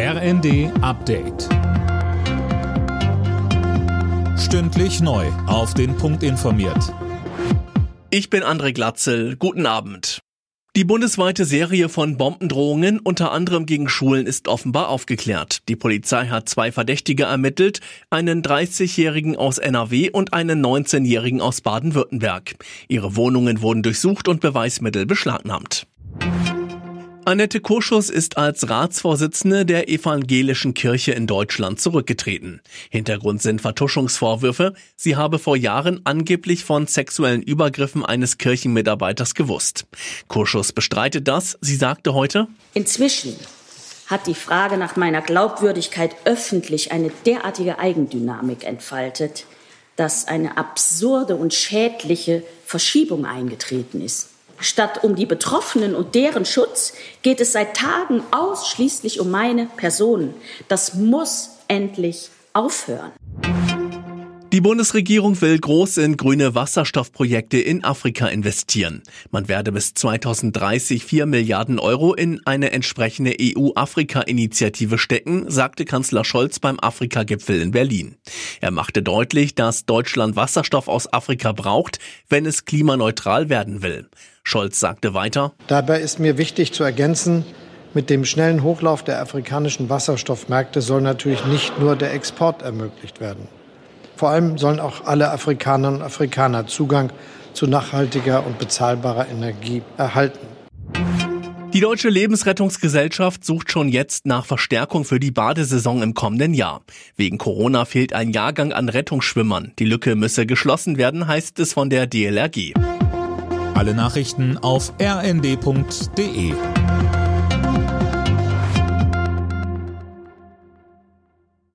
RND Update. Stündlich neu. Auf den Punkt informiert. Ich bin André Glatzel. Guten Abend. Die bundesweite Serie von Bombendrohungen, unter anderem gegen Schulen, ist offenbar aufgeklärt. Die Polizei hat zwei Verdächtige ermittelt, einen 30-Jährigen aus NRW und einen 19-Jährigen aus Baden-Württemberg. Ihre Wohnungen wurden durchsucht und Beweismittel beschlagnahmt. Annette Kurschus ist als Ratsvorsitzende der Evangelischen Kirche in Deutschland zurückgetreten. Hintergrund sind Vertuschungsvorwürfe. Sie habe vor Jahren angeblich von sexuellen Übergriffen eines Kirchenmitarbeiters gewusst. Kurschus bestreitet das. Sie sagte heute, Inzwischen hat die Frage nach meiner Glaubwürdigkeit öffentlich eine derartige Eigendynamik entfaltet, dass eine absurde und schädliche Verschiebung eingetreten ist. Statt um die Betroffenen und deren Schutz geht es seit Tagen ausschließlich um meine Person. Das muss endlich aufhören. Die Bundesregierung will groß in grüne Wasserstoffprojekte in Afrika investieren. Man werde bis 2030 4 Milliarden Euro in eine entsprechende EU-Afrika-Initiative stecken, sagte Kanzler Scholz beim Afrika-Gipfel in Berlin. Er machte deutlich, dass Deutschland Wasserstoff aus Afrika braucht, wenn es klimaneutral werden will. Scholz sagte weiter, Dabei ist mir wichtig zu ergänzen, mit dem schnellen Hochlauf der afrikanischen Wasserstoffmärkte soll natürlich nicht nur der Export ermöglicht werden. Vor allem sollen auch alle Afrikanerinnen und Afrikaner Zugang zu nachhaltiger und bezahlbarer Energie erhalten. Die Deutsche Lebensrettungsgesellschaft sucht schon jetzt nach Verstärkung für die Badesaison im kommenden Jahr. Wegen Corona fehlt ein Jahrgang an Rettungsschwimmern. Die Lücke müsse geschlossen werden, heißt es von der DLRG. Alle Nachrichten auf rnd.de